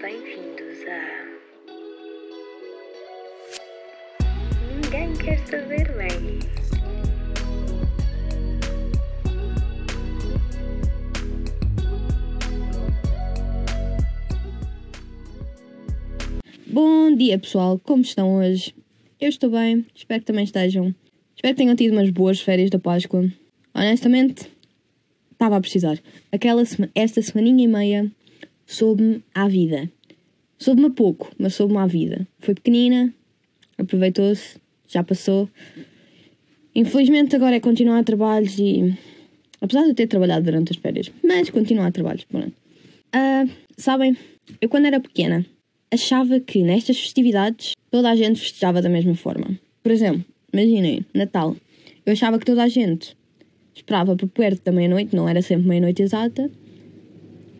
Bem-vindos a. Ninguém quer saber bem. Bom dia pessoal, como estão hoje? Eu estou bem, espero que também estejam. Espero que tenham tido umas boas férias da Páscoa. Honestamente, estava a precisar. Aquela sema- esta semaninha e meia soube-me à vida. Soube-me a pouco, mas soube-me à vida. Foi pequenina, aproveitou-se, já passou. Infelizmente agora é continuar a trabalhos e. Apesar de eu ter trabalhado durante as férias, mas continuar a trabalhos, pronto. Ah, sabem, eu quando era pequena achava que nestas festividades toda a gente festejava da mesma forma. Por exemplo, imaginem, Natal. Eu achava que toda a gente esperava por perto da meia-noite, não era sempre meia-noite exata,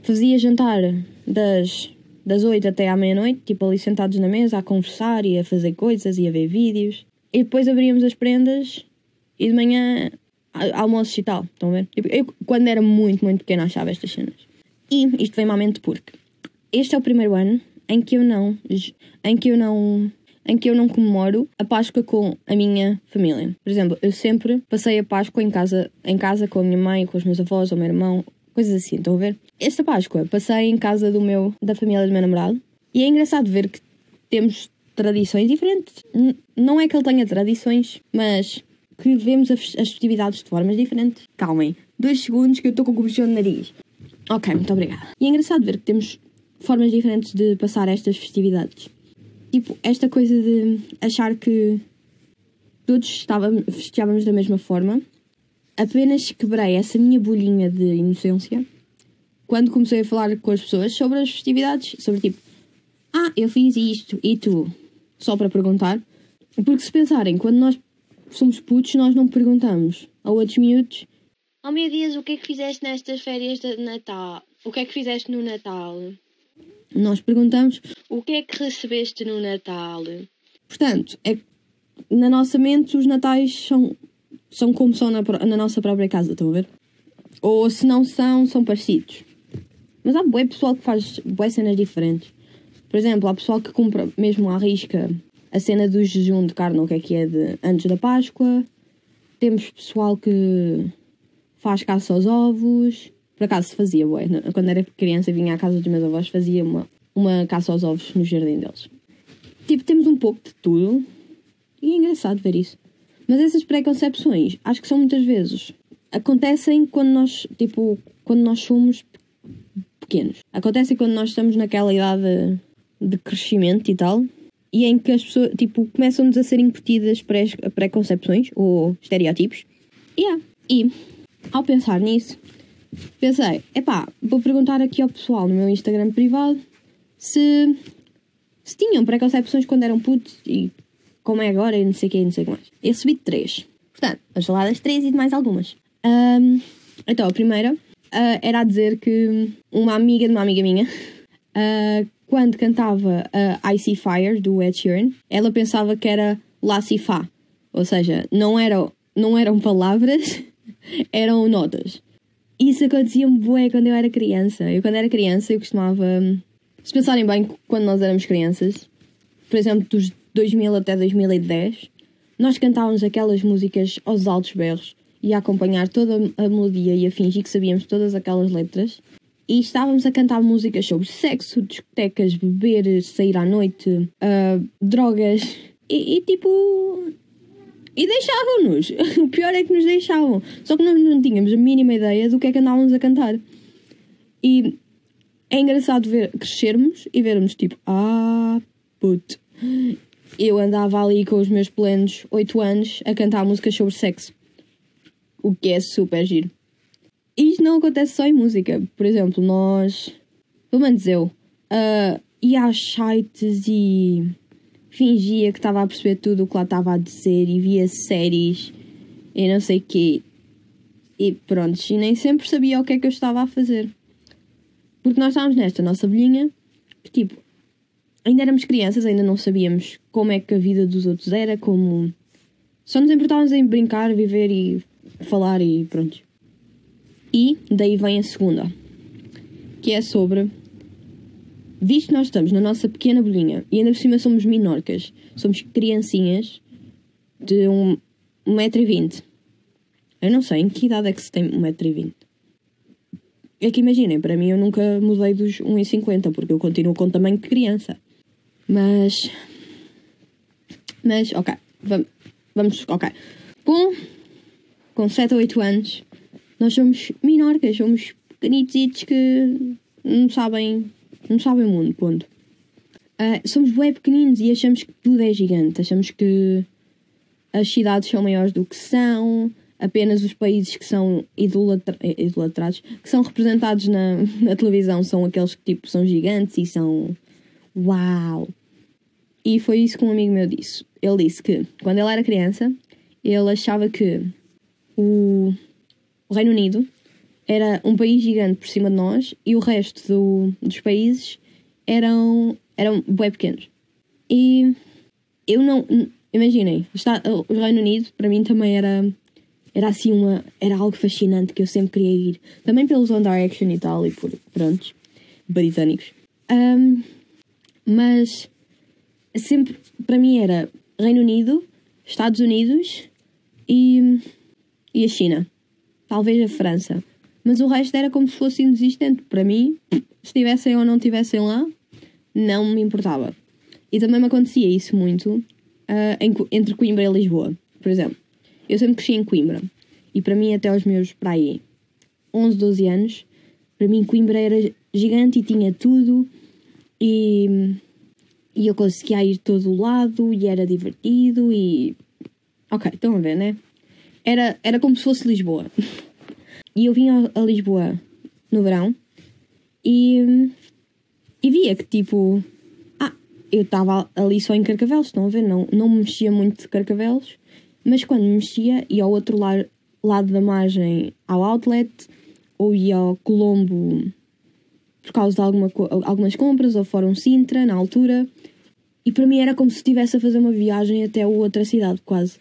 fazia jantar das, das 8 até à meia-noite, tipo ali sentados na mesa a conversar e a fazer coisas e a ver vídeos. E depois abríamos as prendas e de manhã almoços e tal. Estão a ver? Tipo, eu, quando era muito, muito pequena, achava estas cenas. E isto vem-me à mente porque este é o primeiro ano em que eu não em que eu não em que eu não comemoro a Páscoa com a minha família. Por exemplo, eu sempre passei a Páscoa em casa, em casa com a minha mãe, com os meus avós, ou o meu irmão, coisas assim, estão a ver? Esta Páscoa passei em casa do meu da família do meu namorado e é engraçado ver que temos tradições diferentes. N- não é que ele tenha tradições, mas que vemos as festividades de formas diferentes. Calmem, dois segundos que eu estou com comichão no nariz. Ok, muito obrigada. E é engraçado ver que temos formas diferentes de passar estas festividades. Tipo, esta coisa de achar que todos estávamos, festejávamos da mesma forma. Apenas quebrei essa minha bolhinha de inocência quando comecei a falar com as pessoas sobre as festividades. Sobre tipo, ah, eu fiz isto e tu? Só para perguntar. Porque se pensarem, quando nós somos putos, nós não perguntamos a outros miúdos Oh meu Deus, o que é que fizeste nestas férias de Natal? O que é que fizeste no Natal? Nós perguntamos o que é que recebeste no Natal? Portanto, é na nossa mente os natais são, são como são na, na nossa própria casa, estão a ver? Ou se não são, são parecidos. Mas há bué pessoal que faz bué cenas diferentes. Por exemplo, há pessoal que compra mesmo à risca a cena do jejum de carne, o que é que é de antes da Páscoa. Temos pessoal que faz caça aos ovos. Por acaso se fazia, bué. Quando era criança vinha à casa dos meus avós, fazia uma, uma caça aos ovos no jardim deles. Tipo, temos um pouco de tudo. E é engraçado ver isso. Mas essas preconcepções, acho que são muitas vezes, acontecem quando nós, tipo, quando nós somos pequenos. Acontecem quando nós estamos naquela idade de crescimento e tal. E em que as pessoas, tipo, começam-nos a ser incutidas preconcepções ou estereótipos. Yeah. E, ao pensar nisso, pensei, epá, vou perguntar aqui ao pessoal no meu Instagram privado se, se tinham preconcepções quando eram putos e como é agora e não sei o que não sei o que mais. Eu recebi três. Portanto, as geladas três e de mais algumas. Ahm, então, a primeira ah, era a dizer que uma amiga de uma amiga minha, ah, quando cantava a Icy Fire do Ed Sheeran, ela pensava que era La Si Fa. Ou seja, não, era, não eram palavras, eram notas. Isso acontecia-me bué quando eu era criança. Eu, quando era criança, eu costumava. Se pensarem bem, quando nós éramos crianças, por exemplo, dos 2000 até 2010, nós cantávamos aquelas músicas aos altos berros e a acompanhar toda a melodia e a fingir que sabíamos todas aquelas letras. E estávamos a cantar músicas sobre sexo, discotecas, beber, sair à noite, ah, drogas. E, e tipo. E deixavam-nos. O pior é que nos deixavam. Só que nós não tínhamos a mínima ideia do que é que andávamos a cantar. E é engraçado ver crescermos e vermos tipo, ah, puto. Eu andava ali com os meus plenos 8 anos a cantar músicas sobre sexo. O que é super giro. E isto não acontece só em música. Por exemplo, nós, pelo menos eu, ah, ia às sites e fingia que estava a perceber tudo o que lá estava a dizer e via séries e não sei o quê. E pronto, e nem sempre sabia o que é que eu estava a fazer. Porque nós estávamos nesta nossa bolhinha que tipo, ainda éramos crianças, ainda não sabíamos como é que a vida dos outros era, como. Só nos importávamos em brincar, viver e falar e pronto. E daí vem a segunda, que é sobre visto que nós estamos na nossa pequena bolinha e ainda por cima somos minorcas, somos criancinhas de um 1,20m. Eu não sei em que idade é que se tem 1,20m. É que imaginem, para mim eu nunca mudei dos 1,50 porque eu continuo com o tamanho de criança. Mas. Mas, ok. Vamos. vamos ok. Com, com 7 ou 8 anos, nós somos minorcas, somos pequenitos que não sabem. não sabem o mundo, ponto. Uh, somos bem pequeninos e achamos que tudo é gigante. Achamos que as cidades são maiores do que são, apenas os países que são idolatra idolatrados, que são representados na, na televisão, são aqueles que tipo são gigantes e são uau. E foi isso que um amigo meu disse. Ele disse que quando ele era criança, ele achava que o, o Reino Unido era um país gigante por cima de nós e o resto do, dos países eram, eram bem pequenos. E eu não. Imaginem, está, o Reino Unido para mim também era era assim uma. Era algo fascinante que eu sempre queria ir. Também pelos One Direction e tal, e por. Prontos. Britânicos. Um, mas. Sempre. Para mim era Reino Unido, Estados Unidos e. e a China. Talvez a França. Mas o resto era como se fosse inexistente. Para mim, se estivessem ou não estivessem lá, não me importava. E também me acontecia isso muito uh, entre Coimbra e Lisboa. Por exemplo, eu sempre cresci em Coimbra. E para mim, até aos meus, para aí, 11, 12 anos, para mim Coimbra era gigante e tinha tudo. E, e eu conseguia ir todo o lado e era divertido e... Ok, estão a ver, né? Era, era como se fosse Lisboa. E eu vinha a Lisboa no verão e, e via que tipo... Ah, eu estava ali só em Carcavelos, estão a ver? Não, não me mexia muito de Carcavelos mas quando mexia, ia ao outro lado, lado da margem ao outlet ou ia ao Colombo por causa de alguma, algumas compras ou fora um Sintra na altura. E para mim era como se estivesse a fazer uma viagem até outra cidade, quase.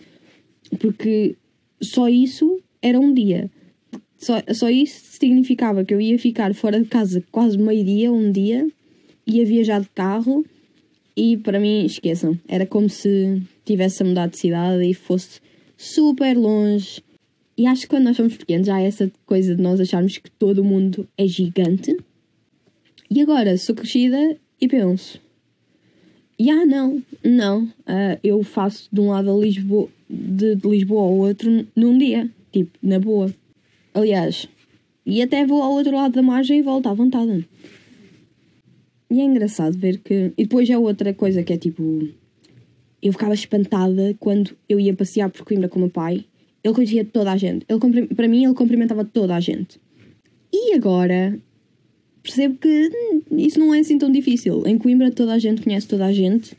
Porque só isso era um dia. Só, só isso significava que eu ia ficar fora de casa quase meio-dia, um dia, ia viajar de carro e para mim, esqueçam, era como se tivesse a mudar de cidade e fosse super longe. E acho que quando nós somos pequenos há essa coisa de nós acharmos que todo mundo é gigante. E agora sou crescida e penso: ah, não, não, uh, eu faço de um lado a Lisboa, de, de Lisboa ao outro num dia, tipo, na boa. Aliás, e até vou ao outro lado da margem e volto à vontade. E é engraçado ver que. E depois é outra coisa que é tipo. Eu ficava espantada quando eu ia passear por Coimbra com o meu pai. Ele conhecia toda a gente. Ele, para mim, ele cumprimentava toda a gente. E agora percebo que hum, isso não é assim tão difícil. Em Coimbra toda a gente conhece toda a gente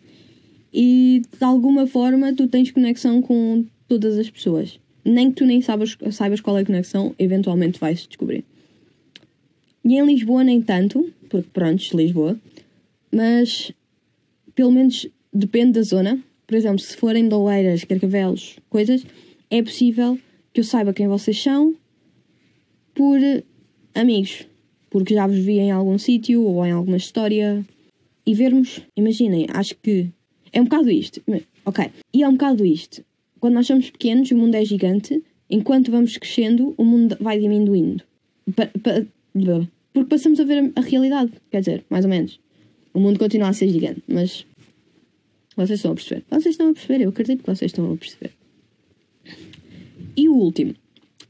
e de alguma forma tu tens conexão com todas as pessoas. Nem que tu nem saibas, saibas qual é a conexão, eventualmente vais descobrir. E em Lisboa nem tanto, porque pronto, Lisboa, mas pelo menos depende da zona. Por exemplo, se forem de Oeiras, Carcavelos, coisas, é possível que eu saiba quem vocês são por amigos, porque já vos vi em algum sítio ou em alguma história e vermos, imaginem, acho que é um bocado isto, ok, e é um bocado isto. Quando nós somos pequenos, o mundo é gigante, enquanto vamos crescendo, o mundo vai diminuindo. Porque passamos a ver a realidade. Quer dizer, mais ou menos. O mundo continua a ser gigante, mas vocês estão a perceber. Vocês estão a perceber, eu acredito que vocês estão a perceber. E o último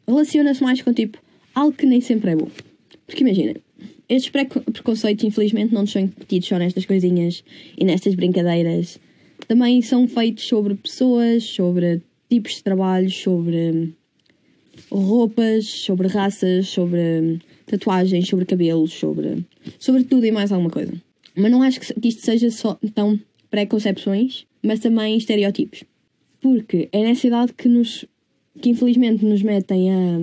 relaciona-se mais com tipo algo que nem sempre é bom. Porque imaginem, estes preconceitos infelizmente não são incutidos só nestas coisinhas e nestas brincadeiras. Também são feitos sobre pessoas, sobre tipos de trabalho, sobre roupas, sobre raças, sobre tatuagens, sobre cabelos, sobre, sobre tudo e mais alguma coisa. Mas não acho que isto seja só tão preconcepções, mas também estereótipos. Porque é nessa idade que nos que infelizmente nos metem a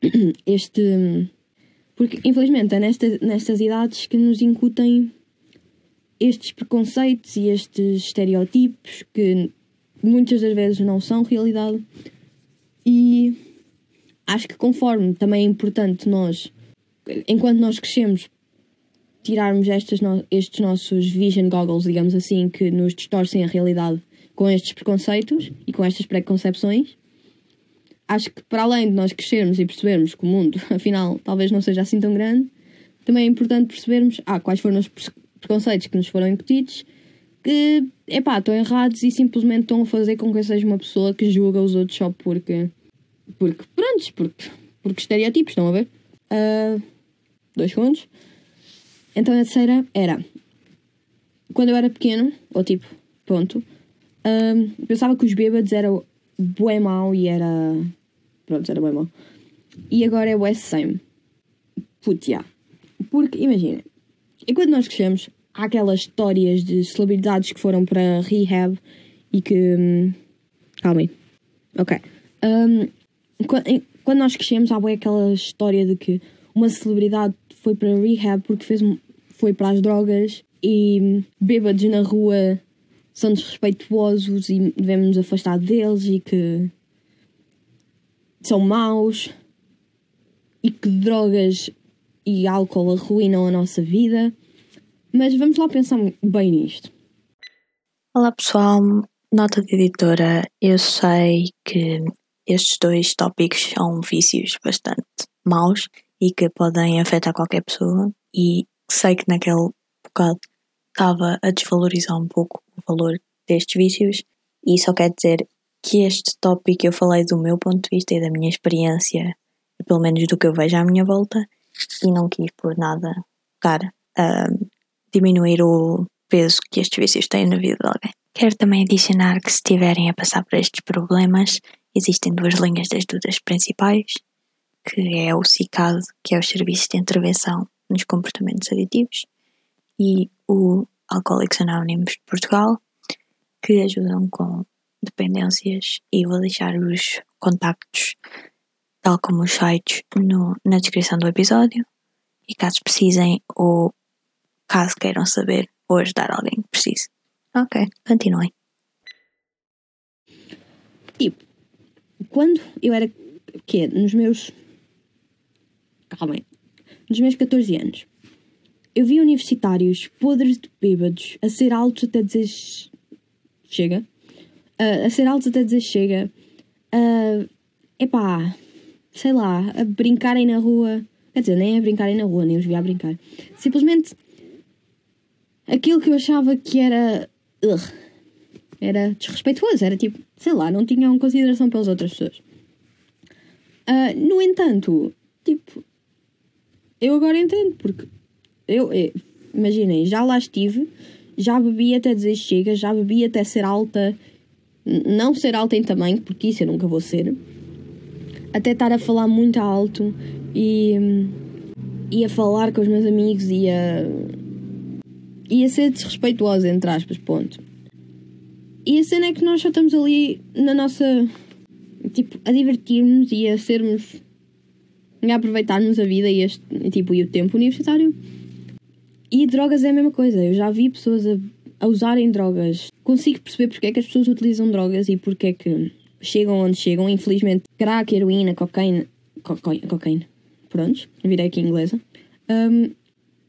este porque infelizmente é nesta, nestas idades que nos incutem estes preconceitos e estes estereótipos que muitas das vezes não são realidade. E acho que conforme também é importante nós enquanto nós crescemos, tirarmos estas no- estes nossos vision goggles, digamos assim, que nos distorcem a realidade com estes preconceitos e com estas preconcepções, acho que para além de nós crescermos e percebermos que o mundo, afinal, talvez não seja assim tão grande, também é importante percebermos ah, quais foram os pre- preconceitos que nos foram incutidos que, epá, estão errados e simplesmente estão a fazer com que eu seja uma pessoa que julga os outros só porque, porque prontos, porque, porque estereotipos, estão a ver? Ah, dois segundos. Então a terceira era, quando eu era pequeno, ou tipo, pronto, Ahm, pensava que os bêbados eram bué mau e era. Pronto, era bué mau. E agora é bué same. Putz, yeah. Porque, imagina, enquanto nós crescemos, há aquelas histórias de celebridades que foram para rehab e que. hum, Calma aí. Ok. Em- quando nós crescemos, há aquela história de que uma celebridade foi para rehab porque fez, um- foi para as drogas e hum, bêbados na rua são desrespeituosos e devemos nos afastar deles e que são maus e que drogas e álcool arruinam a nossa vida. Mas vamos lá pensar bem nisto. Olá pessoal, nota de editora. Eu sei que estes dois tópicos são vícios bastante maus e que podem afetar qualquer pessoa e sei que naquele bocado estava a desvalorizar um pouco o valor destes vícios e só quer dizer que este tópico eu falei do meu ponto de vista e da minha experiência pelo menos do que eu vejo à minha volta e não quis por nada cara diminuir o peso que estes vícios têm na vida de alguém. Quero também adicionar que se estiverem a passar por estes problemas, existem duas linhas de ajudas principais, que é o CICAD, que é o Serviço de Intervenção nos Comportamentos Aditivos, e o Alcoólicos Anónimos de Portugal, que ajudam com dependências e vou deixar os contactos, tal como os sites, no- na descrição do episódio. E caso precisem ou caso queiram saber ou ajudar alguém que precise. Ok, continuem. Tipo, quando eu era. quê? Nos meus. Calma aí. Nos meus 14 anos. Eu vi universitários podres de bêbados a ser altos até dizer. ch- Chega. Ah, a ser altos até dizer chega. Uh, epá. Sei lá. A brincarem na rua. Quer dizer, nem a brincarem na rua, nem os vi a brincar. Simplesmente. Aquilo que eu achava que era. era desrespeituoso, era tipo, sei lá, não tinham consideração pelas outras pessoas. Ah, no entanto, tipo, eu agora entendo, porque eu, eu- imaginem, já lá estive, já bebi até dizer chega, já bebi até ser alta, não ser alta em tamanho, porque isso eu nunca vou ser, até estar a falar muito alto e, e a falar com os meus amigos e a, e a ser desrespeituosa, entre aspas, ponto. E a cena é que nós só estamos ali na nossa. Tipo, a divertir-nos e a sermos. a aproveitarmos a vida e, este, tipo, e o tempo universitário. E drogas é a mesma coisa. Eu já vi pessoas a, a usarem drogas. Consigo perceber porque é que as pessoas utilizam drogas e porque é que chegam onde chegam. Infelizmente, crack, heroína, cocaína. Cocaína. cocaína. Virei aqui inglesa. Hum,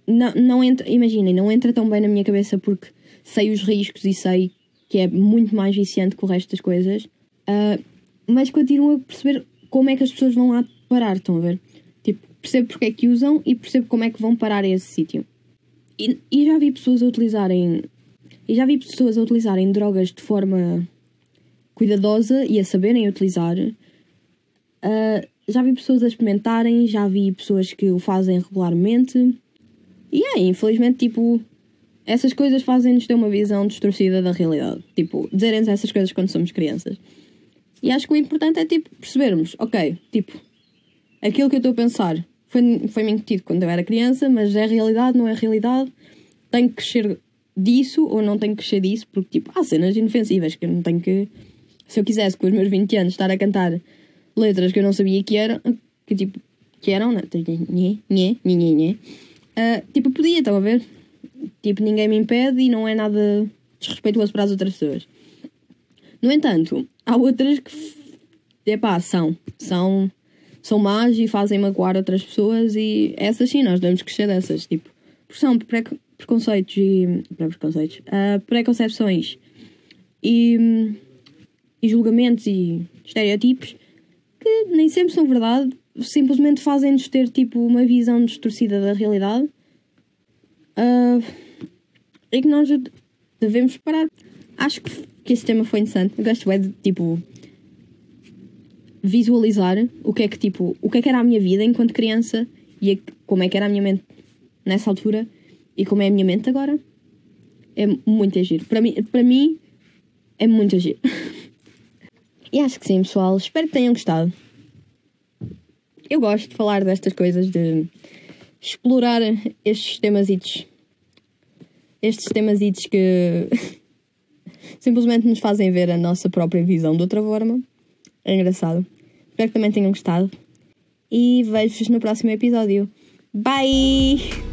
não, não entra, imaginem, não entra tão bem na minha cabeça porque sei os riscos e sei que é muito mais viciante que o resto das coisas, Ah, mas continuo a perceber como é que as pessoas vão lá parar, estão a ver? Tipo, percebo porque é que usam e percebo como é que vão parar a esse sítio. E, e já vi pessoas a utilizarem. E já vi pessoas a utilizarem drogas de forma cuidadosa e a saberem utilizar. Ah, já vi pessoas a experimentarem, já vi pessoas que o fazem regularmente. E é, infelizmente, tipo, essas coisas fazem-nos ter uma visão distorcida da realidade. Tipo, dizerem-nos essas coisas quando somos crianças. E acho que o importante é, tipo, percebermos, ok, tipo, aquilo que eu estou a pensar foi- foi-me incutido quando eu era criança, mas é realidade, não é realidade. Tenho que crescer disso ou não tenho que crescer disso, porque, tipo, há cenas inofensivas que eu não tenho que. Se eu quisesse, com os meus 20 anos, estar a cantar letras que eu não sabia que eram, que tipo, que eram, né? Nhê, nhê, nhê, nhê, nhê. Ah, tipo, podia, estão a ver? Tipo, ninguém me impede e não é nada desrespeituoso para as outras pessoas. No entanto, há outras que, epá, são. São, são más e fazem magoar outras pessoas e essas sim, nós devemos crescer dessas. Tipo, Porque são pre preconceitos e. preconceitos. Uh, preconcepções e, e julgamentos e estereotipos que nem sempre são verdade, simplesmente fazem-nos ter tipo uma visão distorcida da realidade uh, e que nós devemos parar. Acho que, que esse tema foi interessante. Eu gosto é de tipo visualizar o que é que tipo o que é que era a minha vida enquanto criança e como é que era a minha mente nessa altura e como é a minha mente agora. É muito agir. Para mim, para mim é muito agir. e acho que sim, pessoal. Espero que tenham gostado. Eu gosto de falar destas coisas, de explorar estes temas estes temas que simplesmente nos fazem ver a nossa própria visão de outra forma. É engraçado. Espero que também tenham gostado. E vejo-vos no próximo episódio. Bye!